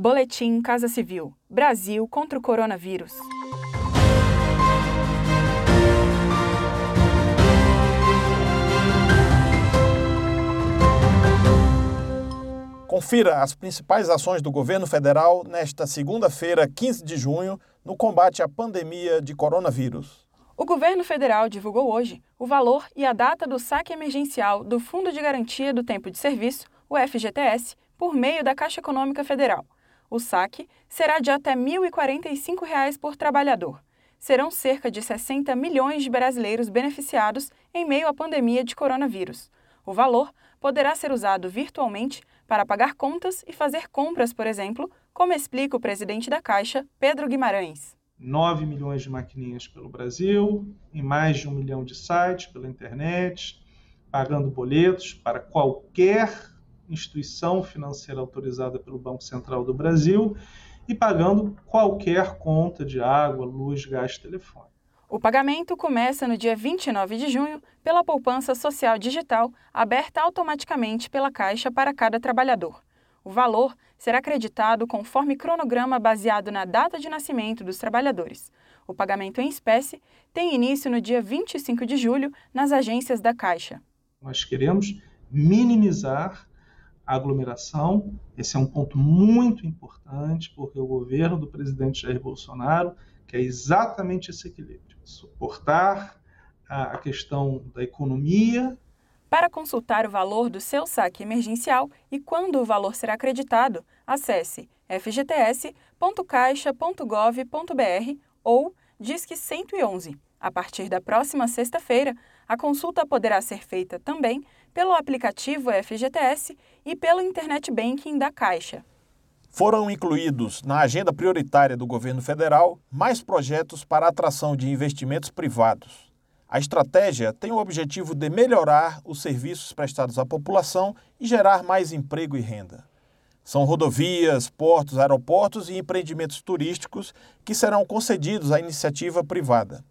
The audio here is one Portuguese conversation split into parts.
Boletim Casa Civil: Brasil contra o coronavírus. Confira as principais ações do governo federal nesta segunda-feira, 15 de junho, no combate à pandemia de coronavírus. O governo federal divulgou hoje o valor e a data do saque emergencial do Fundo de Garantia do Tempo de Serviço, o FGTS, por meio da Caixa Econômica Federal. O saque será de até R$ 1.045 por trabalhador. Serão cerca de 60 milhões de brasileiros beneficiados em meio à pandemia de coronavírus. O valor poderá ser usado virtualmente para pagar contas e fazer compras, por exemplo, como explica o presidente da Caixa, Pedro Guimarães. 9 milhões de maquininhas pelo Brasil, em mais de um milhão de sites pela internet, pagando boletos para qualquer instituição financeira autorizada pelo Banco Central do Brasil e pagando qualquer conta de água, luz, gás, telefone. O pagamento começa no dia 29 de junho pela poupança social digital aberta automaticamente pela Caixa para cada trabalhador. O valor será acreditado conforme cronograma baseado na data de nascimento dos trabalhadores. O pagamento em espécie tem início no dia 25 de julho nas agências da Caixa. Nós queremos minimizar aglomeração. Esse é um ponto muito importante, porque o governo do presidente Jair Bolsonaro quer exatamente esse equilíbrio: suportar a questão da economia para consultar o valor do seu saque emergencial e quando o valor será acreditado, acesse fgts.caixa.gov.br ou Disque 111. A partir da próxima sexta-feira, a consulta poderá ser feita também pelo aplicativo FGTS e pelo Internet Banking da Caixa. Foram incluídos na agenda prioritária do governo federal mais projetos para atração de investimentos privados. A estratégia tem o objetivo de melhorar os serviços prestados à população e gerar mais emprego e renda. São rodovias, portos, aeroportos e empreendimentos turísticos que serão concedidos à iniciativa privada.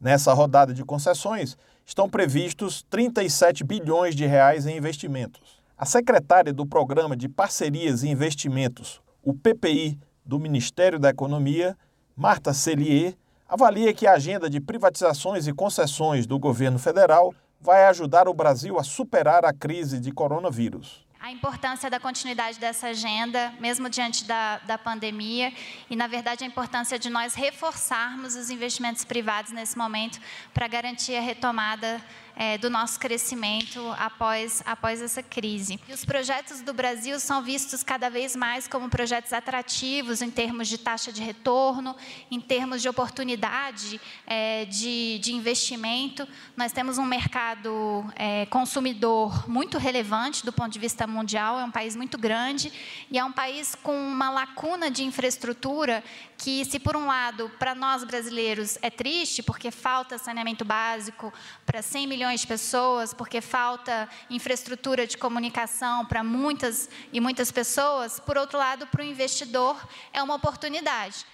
Nessa rodada de concessões, estão previstos 37 bilhões de reais em investimentos. A secretária do Programa de Parcerias e Investimentos, o PPI, do Ministério da Economia, Marta Cellier, avalia que a agenda de privatizações e concessões do governo federal vai ajudar o Brasil a superar a crise de coronavírus a importância da continuidade dessa agenda, mesmo diante da, da pandemia, e, na verdade, a importância de nós reforçarmos os investimentos privados nesse momento para garantir a retomada é, do nosso crescimento após, após essa crise. E os projetos do Brasil são vistos cada vez mais como projetos atrativos em termos de taxa de retorno, em termos de oportunidade é, de, de investimento. Nós temos um mercado é, consumidor muito relevante do ponto de vista mundial, é um país muito grande e é um país com uma lacuna de infraestrutura que, se por um lado, para nós brasileiros é triste, porque falta saneamento básico para 100 milhões milhões de pessoas, porque falta infraestrutura de comunicação para muitas e muitas pessoas, por outro lado, para o investidor é uma oportunidade.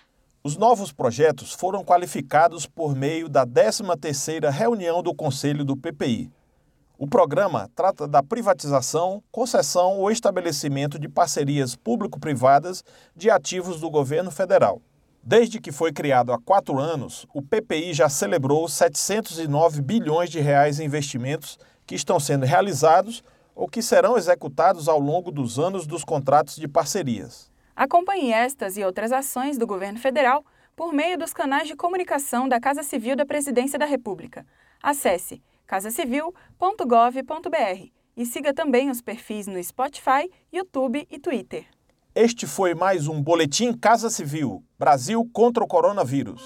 Os novos projetos foram qualificados por meio da 13ª reunião do Conselho do PPI. O programa trata da privatização, concessão ou estabelecimento de parcerias público-privadas de ativos do governo federal. Desde que foi criado há quatro anos, o PPI já celebrou 709 bilhões de reais em investimentos que estão sendo realizados ou que serão executados ao longo dos anos dos contratos de parcerias. Acompanhe estas e outras ações do governo federal por meio dos canais de comunicação da Casa Civil da Presidência da República. Acesse casacivil.gov.br e siga também os perfis no Spotify, YouTube e Twitter. Este foi mais um Boletim Casa Civil Brasil contra o Coronavírus.